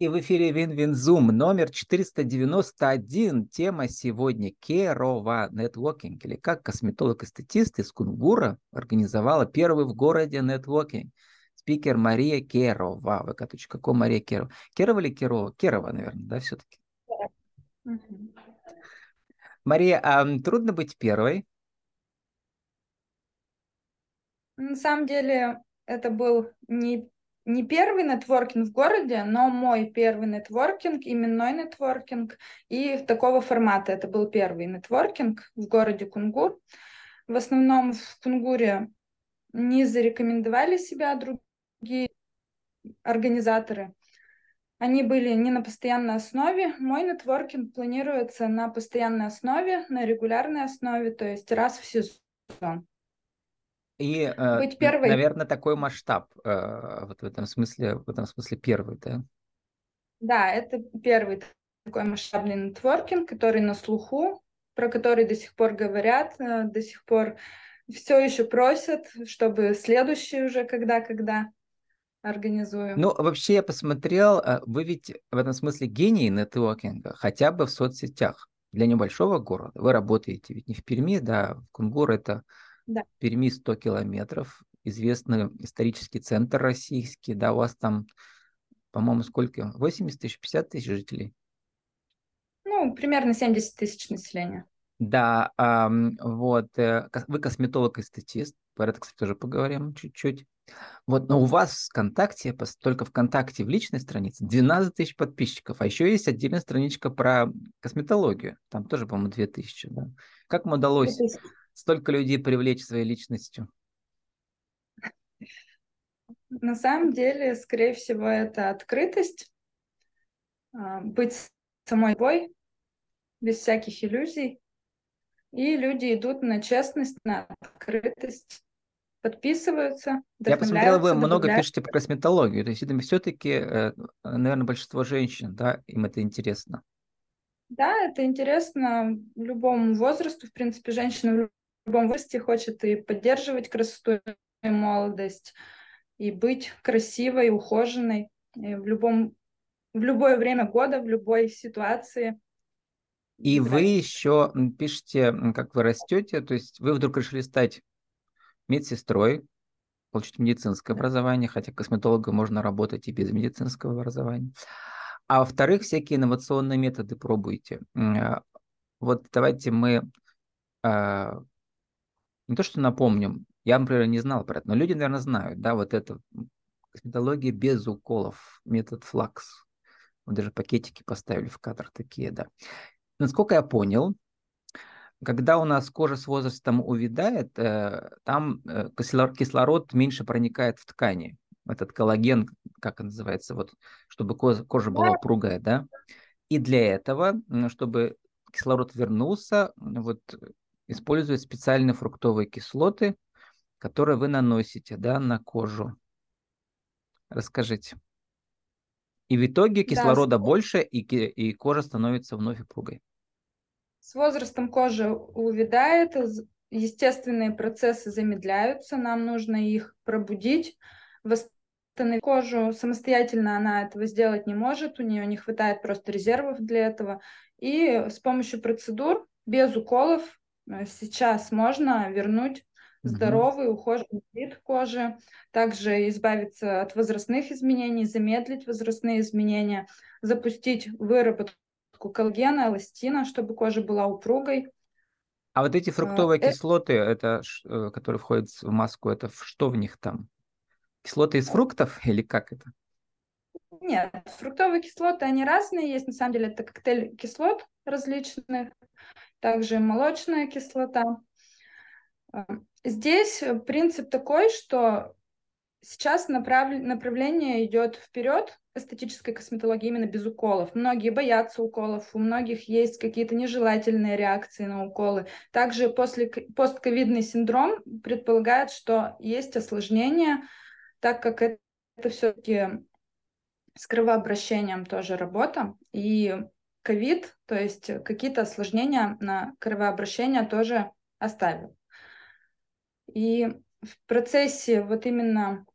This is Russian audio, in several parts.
И в эфире WinWinZoom номер 491. Тема сегодня Керова нетворкинг, или как косметолог-эстетист из Кунгура организовала первый в городе нетворкинг. Спикер Мария Керова. vk.com Мария Керова. Керова или Керова? Керова, наверное, да, все-таки? Мария, а трудно быть первой? На самом деле, это был не не первый нетворкинг в городе, но мой первый нетворкинг, именной нетворкинг, и такого формата. Это был первый нетворкинг в городе Кунгур. В основном в Кунгуре не зарекомендовали себя другие организаторы. Они были не на постоянной основе. Мой нетворкинг планируется на постоянной основе, на регулярной основе, то есть раз в сезон. И, э, Быть первой. наверное, такой масштаб э, вот в этом смысле, в этом смысле первый, да? Да, это первый такой масштабный нетворкинг, который на слуху, про который до сих пор говорят, э, до сих пор все еще просят, чтобы следующий уже когда-когда организуем. Ну, вообще я посмотрел, вы ведь в этом смысле гений нетворкинга, хотя бы в соцсетях. Для небольшого города. Вы работаете ведь не в Перми, да, в Кунгур это да. Перми 100 километров, известный исторический центр российский, да, у вас там, по-моему, сколько? 80 тысяч, 50 тысяч жителей? Ну, примерно 70 тысяч населения. Да, вот, э, вы косметолог-эстетист, про это, кстати, тоже поговорим чуть-чуть. Вот, но у вас в ВКонтакте, только ВКонтакте в личной странице 12 тысяч подписчиков, а еще есть отдельная страничка про косметологию, там тоже, по-моему, 2 тысячи, да. Как вам удалось столько людей привлечь своей личностью? На самом деле, скорее всего, это открытость, а, быть самой собой, без всяких иллюзий. И люди идут на честность, на открытость, подписываются. Я посмотрел, вы много пишете про косметологию. То есть это все-таки, э, наверное, большинство женщин, да, им это интересно. Да, это интересно любому возрасту. В принципе, женщина в любом возрасте хочет и поддерживать красоту и молодость, и быть красивой, ухоженной и в любом в любое время года, в любой ситуации. И вы еще пишете, как вы растете, то есть вы вдруг решили стать медсестрой, получить медицинское образование, хотя косметологом можно работать и без медицинского образования. А во-вторых, всякие инновационные методы пробуйте. А, вот давайте мы а, не то, что напомним, я, например, не знал про это, но люди, наверное, знают, да, вот это косметология без уколов, метод флакс. Вот даже пакетики поставили в кадр такие, да. Насколько я понял, когда у нас кожа с возрастом увядает, э, там э, кислород меньше проникает в ткани. Этот коллаген, как он называется, вот, чтобы кожа, кожа была упругая, да. И для этого, чтобы кислород вернулся, вот используют специальные фруктовые кислоты, которые вы наносите да, на кожу. Расскажите. И в итоге кислорода да, больше, и, и кожа становится вновь упругой. С возрастом кожа увядает, естественные процессы замедляются, нам нужно их пробудить, восстановить кожу. Самостоятельно она этого сделать не может, у нее не хватает просто резервов для этого. И с помощью процедур, без уколов, сейчас можно вернуть здоровый, ухоженный вид кожи, также избавиться от возрастных изменений, замедлить возрастные изменения, запустить выработку коллагена, эластина, чтобы кожа была упругой. А вот эти фруктовые э, кислоты, это, э, которые входят в маску, это что в них там? Кислоты из фруктов или как это? Нет, фруктовые кислоты, они разные есть. На самом деле это коктейль кислот различных также молочная кислота. А, здесь принцип такой, что сейчас направ... направление идет вперед эстетической косметологии именно без уколов. Многие боятся уколов, у многих есть какие-то нежелательные реакции на уколы. Также после постковидный синдром предполагает, что есть осложнения, так как это, это все-таки с кровообращением тоже работа, и ковид, то есть какие-то осложнения на кровообращение тоже оставил. И в процессе вот именно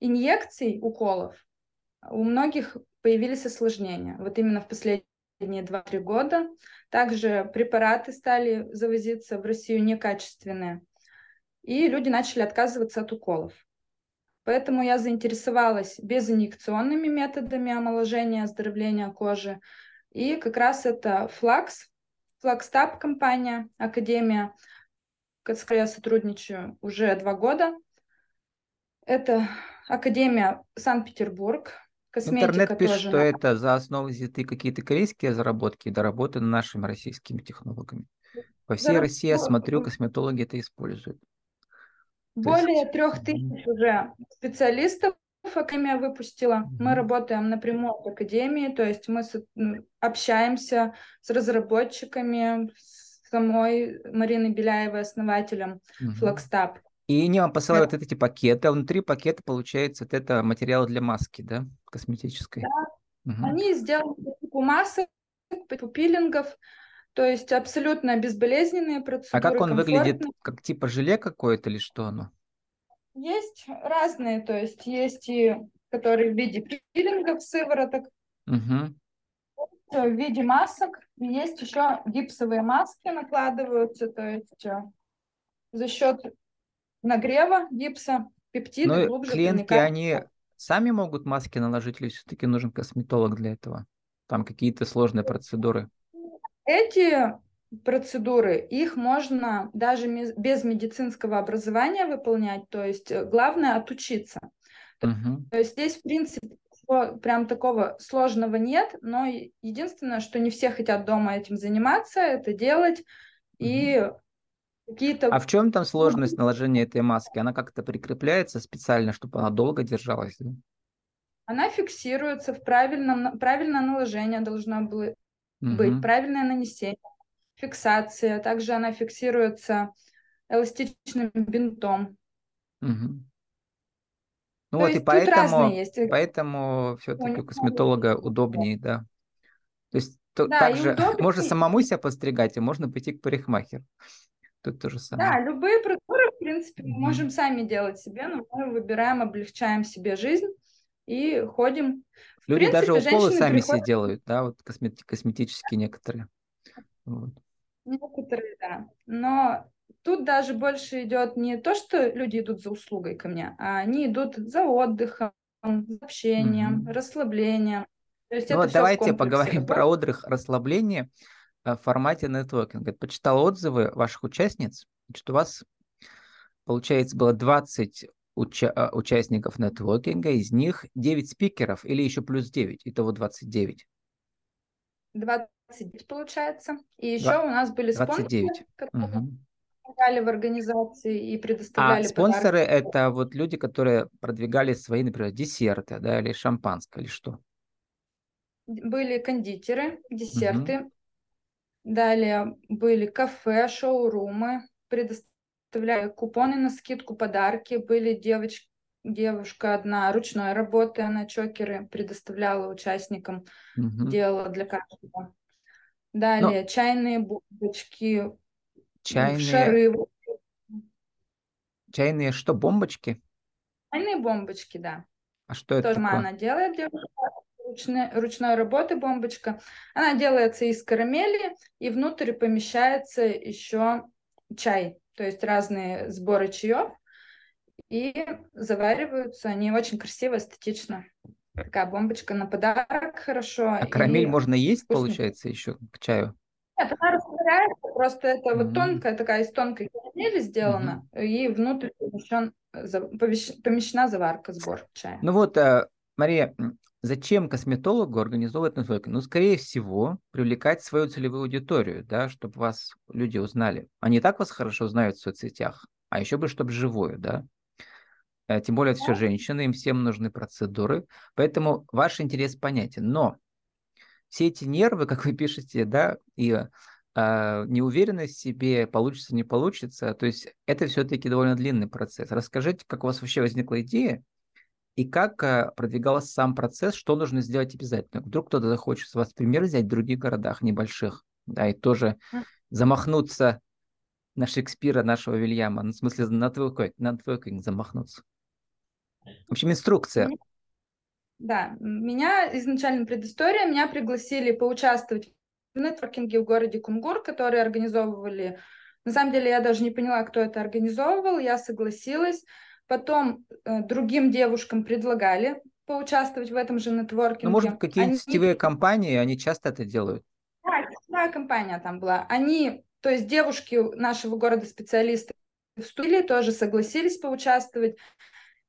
инъекций, уколов, у многих появились осложнения. Вот именно в последние 2-3 года. Также препараты стали завозиться в Россию некачественные. И люди начали отказываться от уколов. Поэтому я заинтересовалась безинъекционными методами омоложения, оздоровления кожи. И как раз это Флакс, Флакстаб компания, Академия, с которой я сотрудничаю уже два года. Это Академия Санкт-Петербург, Интернет пишет, что на... это за основу взяты какие-то корейские заработки, доработаны нашими российскими технологами. По всей Заработ... России, я смотрю, косметологи это используют. Более трех тысяч уже специалистов Академия выпустила. Мы работаем напрямую с Академией, то есть мы общаемся с разработчиками, с самой Мариной Беляевой, основателем mm-hmm. Flagstep. И они вам посылают вот эти пакеты, а внутри пакета получается вот это материал для маски, да, косметической. Да. Угу. Они сделаны по типу масок, по типу пилингов, то есть абсолютно безболезненные процедуры. А как он выглядит? Как типа желе какое-то или что оно? Есть разные, то есть есть и которые в виде пилингов, сывороток, угу. в виде масок. Есть еще гипсовые маски накладываются, то есть э, за счет нагрева гипса, пептиды Но глубже клиентки, проникают. они сами могут маски наложить или все-таки нужен косметолог для этого? Там какие-то сложные процедуры? Эти процедуры, их можно даже без медицинского образования выполнять, то есть э, главное отучиться. Угу. То есть здесь, в принципе, прям такого сложного нет, но единственное, что не все хотят дома этим заниматься, это делать, угу. и Какие-то... А в чем там сложность наложения этой маски? Она как-то прикрепляется специально, чтобы она долго держалась? Да? Она фиксируется в правильном... Правильное наложение должно было угу. быть, правильное нанесение, фиксация. Также она фиксируется эластичным бинтом. Угу. Ну То вот и поэтому, есть. поэтому все-таки у косметолога удобнее, да. То есть то, да, также можно самому себя постригать, а можно пойти к парикмахеру. Тут то же самое. Да, любые процедуры, в принципе, mm-hmm. мы можем сами делать себе, но мы выбираем, облегчаем себе жизнь и ходим. В Люди принципе, даже уколы сами приходят... себе делают, да, вот космет... косметические некоторые. Вот. Некоторые, да. Но тут даже больше идет не то, что люди идут за услугой ко мне, а они идут за отдыхом, за общением, mm-hmm. расслаблением. То есть ну, вот давайте поговорим про отдых, расслабление. Э, в формате нетворкинга. Почитал отзывы ваших участниц, что у вас, получается, было 20 уча- э, участников нетворкинга, из них 9 спикеров или еще плюс 9, итого 29. 29 получается. И еще 2... у нас были 29. спонсоры, которые угу. в организации и предоставляли А спонсоры подарки. это вот люди, которые продвигали свои, например, десерты, да, или шампанское, или что? Были кондитеры, десерты, угу. Далее были кафе, шоурумы, предоставляли купоны на скидку, подарки. Были девочки, девушка одна ручной работы, она чокеры предоставляла участникам, угу. делала для каждого. Далее чайные бомбочки, чайные... шары. Чайные что, бомбочки? Чайные бомбочки, да. А что это Тоже такое? она делает, девушка ручной, ручной работы бомбочка. Она делается из карамели, и внутрь помещается еще чай, то есть разные сборы чаев, и завариваются они очень красиво, эстетично. Такая бомбочка на подарок хорошо. А карамель можно есть, вкусно. получается, еще к чаю? Нет, она растворяется, просто это mm-hmm. вот тонкая такая из тонкой карамели сделана, mm-hmm. и внутрь помещен, помещена заварка, сбор чая. Ну вот, э, Мария, Зачем косметологу организовывать нетворкинг? Ну, скорее всего, привлекать свою целевую аудиторию, да, чтобы вас люди узнали. Они так вас хорошо знают в соцсетях, а еще бы, чтобы живую, да. Э, тем более, это все женщины, им всем нужны процедуры, поэтому ваш интерес понятен. Но все эти нервы, как вы пишете, да, и э, неуверенность в себе, получится, не получится, то есть это все-таки довольно длинный процесс. Расскажите, как у вас вообще возникла идея, и как э, продвигался сам процесс, что нужно сделать обязательно. Вдруг кто-то захочет с вас пример взять в других городах небольших, да, и тоже замахнуться на Шекспира, нашего Вильяма, ну, в смысле на нетворкинг, на нетворкинг замахнуться. В общем, инструкция. Да, меня изначально предыстория, меня пригласили поучаствовать в нетворкинге в городе Кунгур, которые организовывали. На самом деле я даже не поняла, кто это организовывал, я согласилась. Потом э, другим девушкам предлагали поучаствовать в этом же нетворкинге. Ну, может какие-нибудь они... сетевые компании, они часто это делают? Да, сетевая компания там была. Они, то есть девушки нашего города специалисты вступили, тоже согласились поучаствовать.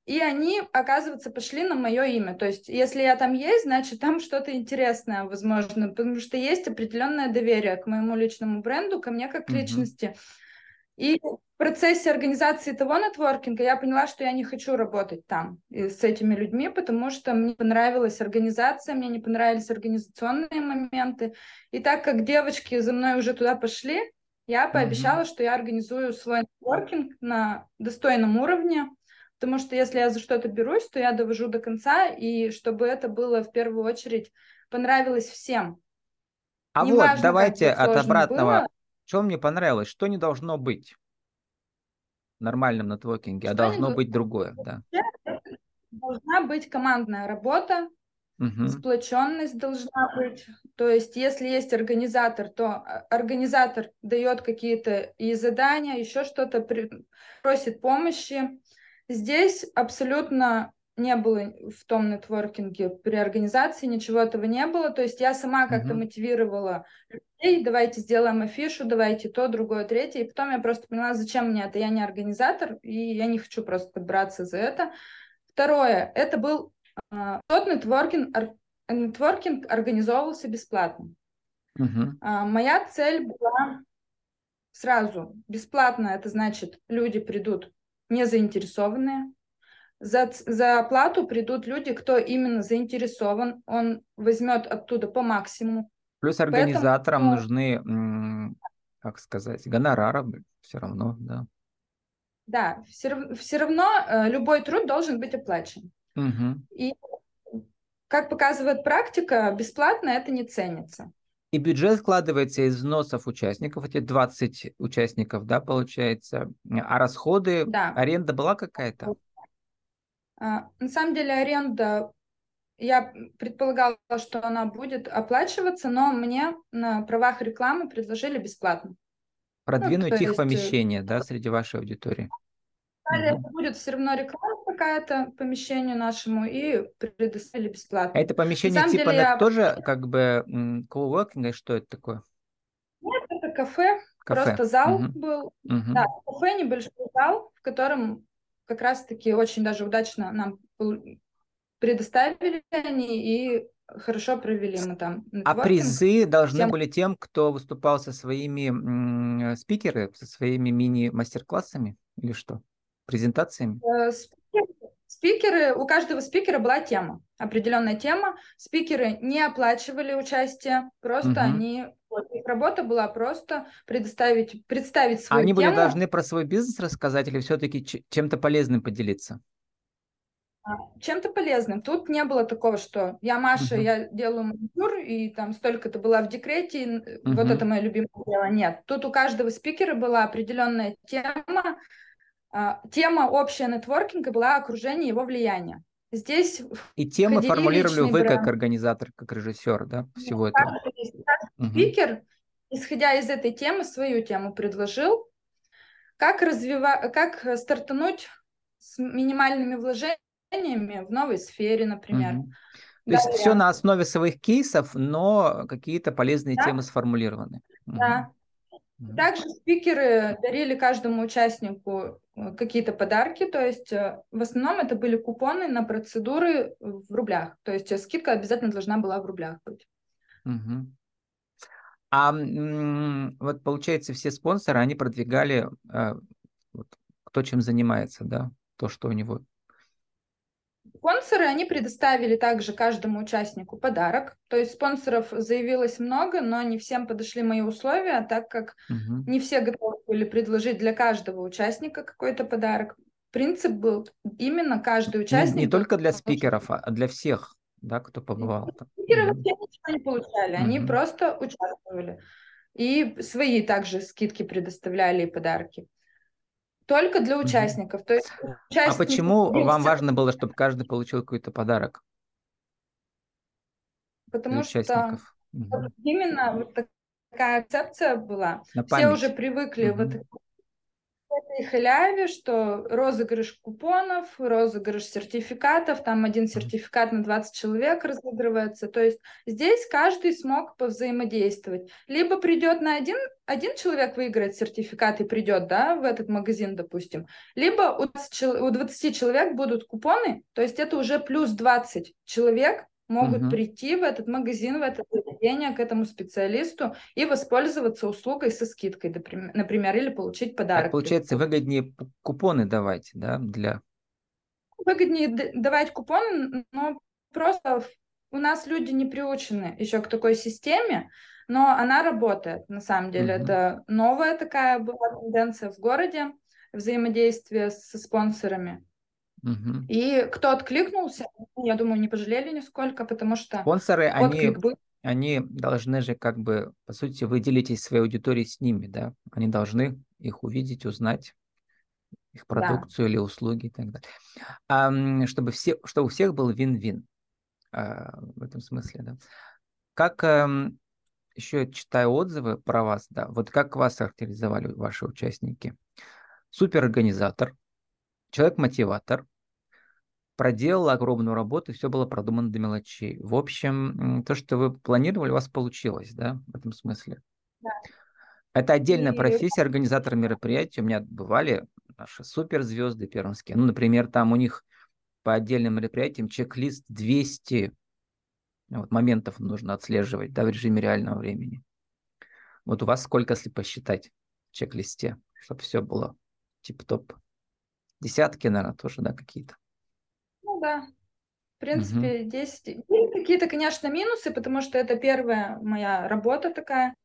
И они, оказывается, пошли на мое имя. То есть, если я там есть, значит, там что-то интересное, возможно, потому что есть определенное доверие к моему личному бренду, ко мне как к личности. И в процессе организации того нетворкинга я поняла, что я не хочу работать там с этими людьми, потому что мне понравилась организация, мне не понравились организационные моменты. И так как девочки за мной уже туда пошли, я пообещала, mm-hmm. что я организую свой нетворкинг на достойном уровне, Потому что если я за что-то берусь, то я довожу до конца, и чтобы это было в первую очередь понравилось всем. А не вот важно, давайте от обратного. Было. Что мне понравилось? Что не должно быть в нормальном нетворкинге, а должно быть другое, да? Должна быть командная работа, Угу. Сплоченность должна быть. То есть, если есть организатор, то а, организатор дает какие-то и задания, еще что-то, просит помощи. Здесь абсолютно не было в том нетворкинге при организации, ничего этого не было. То есть я сама как-то mm-hmm. мотивировала людей, давайте сделаем афишу, давайте то, другое, третье. И потом я просто поняла, зачем мне это. Я не организатор, и я не хочу просто подбраться за это. Второе, это был э, тот нетворкинг, ор, нетворкинг организовывался бесплатно. Uh-huh. Э, моя цель была сразу бесплатно, это значит, люди придут не заинтересованные. За, за оплату придут люди, кто именно заинтересован, он возьмет оттуда по максимуму. Плюс организаторам Поэтому... нужны, как сказать, гонорары все равно, да. Да, все, все равно э, любой труд должен быть оплачен. Угу. И как показывает практика, бесплатно это не ценится. И бюджет складывается из взносов участников, эти 20 участников, да, получается. А расходы, да. аренда была какая-то? А, на самом деле аренда, я предполагала, что она будет оплачиваться, но мне на правах рекламы предложили бесплатно. Продвинуть ну, их есть... помещение, да, среди вашей аудитории. Далее угу. будет все равно реклама какая-то помещению нашему и предоставили бесплатно. А это помещение типа деле, я... тоже как бы коуворкинга, что это такое? Нет, это кафе, кафе. просто зал угу. был. Угу. Да, кафе, небольшой зал, в котором как раз-таки очень даже удачно нам предоставили они и хорошо провели мы там. А призы должны тем... были тем, кто выступал со своими спикеры, со своими мини-мастер-классами или что? презентациями? Э, спикеры, у каждого спикера была тема, определенная тема. Спикеры не оплачивали участие, просто угу. они вот, их работа была просто предоставить, представить свою Они тему. были должны про свой бизнес рассказать или все-таки чем-то полезным поделиться? А, чем-то полезным. Тут не было такого, что я Маша, uh я делаю маникюр, и там столько-то была в декрете, uh вот это мое любимое дело. Нет. Тут у каждого спикера была определенная тема, тема общая нетворкинга была окружение его влияния. Здесь и темы формулировали вы бренд. как организатор, как режиссер, да, всего да, этого. Каждый спикер, исходя из этой темы, свою тему предложил, как развивать, как стартануть с минимальными вложениями в новой сфере, например. Угу. То есть все на основе своих кейсов, но какие-то полезные да. темы сформулированы. Да. Угу. Также спикеры дарили каждому участнику Э, какие-то подарки, то есть э, в основном это были купоны на процедуры в рублях, то есть скидка обязательно должна была в рублях быть. Угу. А вот получается все спонсоры, они продвигали, э, вот, кто чем занимается, да, то, что у него Спонсоры, они предоставили также каждому участнику подарок. То есть спонсоров заявилось много, но не всем подошли мои условия, так как угу. не все готовы были предложить для каждого участника какой-то подарок. Принцип был именно каждый участник... Не, не только для спикеров, а для всех, да, кто побывал. Спикеры вообще ничего не получали, они угу. просто участвовали. И свои также скидки предоставляли и подарки. Только для участников. То есть а участники... А почему вам важно было, чтобы каждый получил какой-то подарок? Потому для что участников. Mm-hmm. именно вот такая концепция была. На. Все уже привыкли mm-hmm. вот этой халяве, что розыгрыш купонов, розыгрыш сертификатов, там один сертификат на 20 человек разыгрывается. То есть здесь каждый смог повзаимодействовать. Либо придет на один, один человек выиграет сертификат и придет да, в этот магазин, допустим. Либо у 20, у 20 человек будут купоны, то есть это уже плюс 20 человек, могут угу. прийти в этот магазин, в это заведение к этому специалисту и воспользоваться услугой со скидкой, например, или получить подарок. Так, получается, выгоднее купоны давать, да, для... Выгоднее давать купоны, но просто у нас люди не приучены еще к такой системе, но она работает, на самом деле. Угу. Это новая такая была тенденция в городе, взаимодействие со спонсорами. Угу. И кто откликнулся, я думаю, не пожалели нисколько, потому что спонсоры, они, был. они должны же как бы, по сути, вы делитесь своей аудиторией с ними, да? Они должны их увидеть, узнать их продукцию да. или услуги и так далее. А, чтобы, все, чтобы у всех был вин-вин а, в этом смысле, да. Как а, еще читаю отзывы про вас, да, вот как вас характеризовали ваши участники? Суперорганизатор, человек-мотиватор, проделала огромную работу, все было продумано до мелочей. В общем, то, что вы планировали, у вас получилось, да, в этом смысле? Да. Это отдельная и... профессия, организатор мероприятий. У меня бывали наши суперзвезды пермские. Ну, например, там у них по отдельным мероприятиям чек-лист 200 вот, моментов нужно отслеживать да, в режиме реального времени. Вот у вас сколько, если посчитать в чек-листе, чтобы все было тип-топ? Десятки, наверное, тоже, да, какие-то да. В принципе, угу. здесь есть какие-то, конечно, минусы, потому что это первая моя работа такая.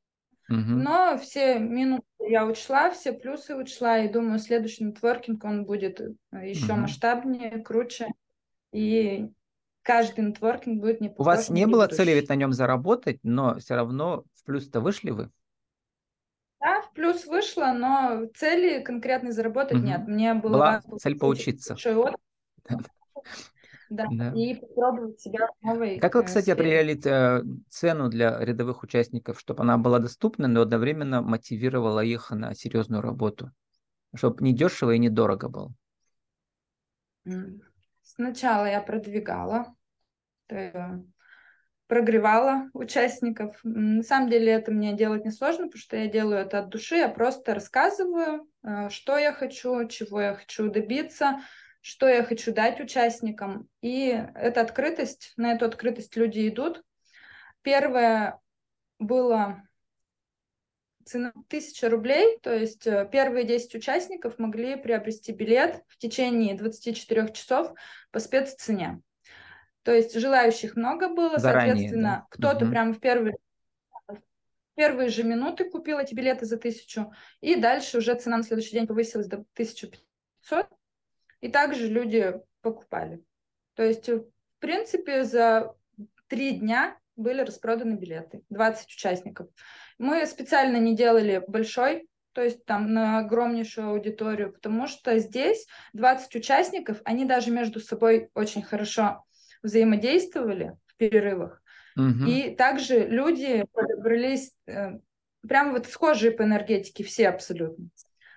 Угу. Но все минусы я учла, все плюсы учла, и думаю, следующий нетворкинг, он будет э, еще угу. масштабнее, круче. И каждый нетворкинг будет не У вас не было цели ведь на нем заработать, но все равно в плюс-то вышли вы? Да, в плюс вышло, но цели конкретной заработать угу. нет. Мне было была цель поучиться. Да, да. и попробовать себя новой Как вы, кстати, сфере. определяли э, цену для рядовых участников, чтобы она была доступна, но одновременно мотивировала их на серьезную работу? Чтобы не дешево и не дорого было. Сначала я продвигала, э, прогревала участников. На самом деле это мне делать несложно, потому что я делаю это от души. Я просто рассказываю, э, что я хочу, чего я хочу добиться, что я хочу дать участникам. И эта открытость, на эту открытость люди идут. Первое было цена 1000 рублей, то есть э, первые 10 участников могли приобрести билет в течение 24 часов по спеццене. То есть желающих много было, Заранее, соответственно, да? кто-то угу. прямо в первые, первые же минуты купил эти билеты за тысячу, и дальше уже цена на следующий день повысилась до 1500, и также люди покупали. То есть, в принципе, за три дня были распроданы билеты, 20 участников. Мы специально не делали большой, то есть там на огромнейшую аудиторию, потому что здесь 20 участников, они даже между собой очень хорошо взаимодействовали в перерывах. Угу. И также люди подобрались э, прямо вот схожие по энергетике, все абсолютно.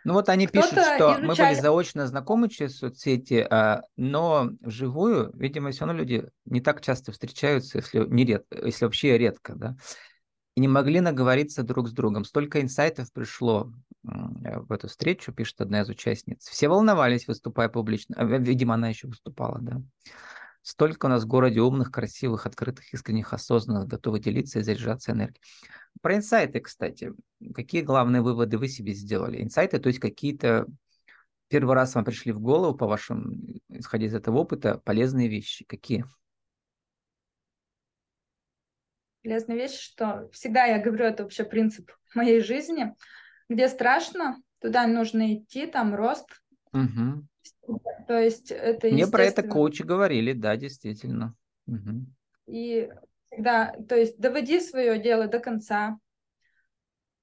Ну вот они пишут, что изучали... мы были заочно знакомы через соцсети, а, но вживую, видимо, все равно люди не так часто встречаются, если, не ред... если вообще редко, да, и не могли наговориться друг с другом. Столько инсайтов пришло в эту встречу, пишет одна из участниц. Все волновались, выступая публично. А, видимо, она еще выступала, да. Столько у нас в городе умных, красивых, открытых, искренних, осознанных, готовых делиться и заряжаться энергией. Про инсайты, кстати. Какие главные выводы вы себе сделали? Инсайты, то есть какие-то первый раз вам пришли в голову, по вашим, исходя из этого опыта, полезные вещи. Какие? Полезные вещи, что всегда я говорю, это вообще принцип моей жизни. Где страшно, туда нужно идти, там рост. Угу. То есть это Мне про это коучи говорили, да, действительно. Угу. И всегда, то есть доводи свое дело до конца,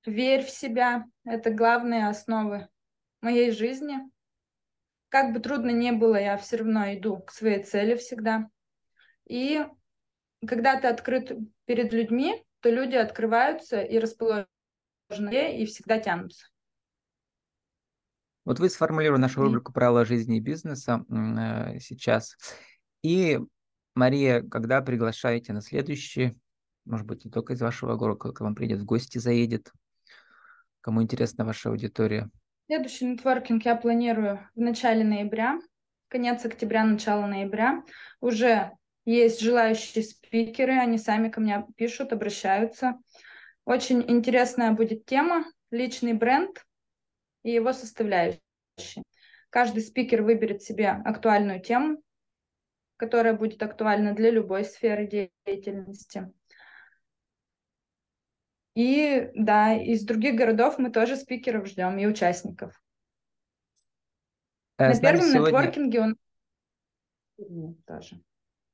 верь в себя, это главные основы моей жизни. Как бы трудно ни было, я все равно иду к своей цели всегда. И когда ты открыт перед людьми, то люди открываются и расположены, и всегда тянутся. Вот вы сформулировали нашу рубрику «Правила жизни и бизнеса» э, сейчас. И, Мария, когда приглашаете на следующий, может быть, не только из вашего города, к вам придет в гости, заедет, кому интересна ваша аудитория? Следующий нетворкинг я планирую в начале ноября, конец октября, начало ноября. Уже есть желающие спикеры, они сами ко мне пишут, обращаются. Очень интересная будет тема «Личный бренд и его составляющие». Каждый спикер выберет себе актуальную тему, которая будет актуальна для любой сферы деятельности. И да, из других городов мы тоже спикеров ждем и участников. Э, На первом сегодня... нетворкинге он тоже.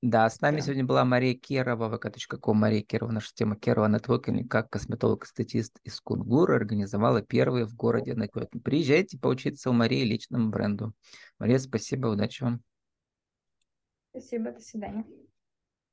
Да, с нами да. сегодня была Мария Керова, vk.com, Мария Керова, наша тема Керова нетворкинг, как косметолог-статист из Кунгура организовала первый в городе нетворкинг. Приезжайте поучиться у Марии личному бренду. Мария, спасибо, удачи вам. Спасибо, до свидания.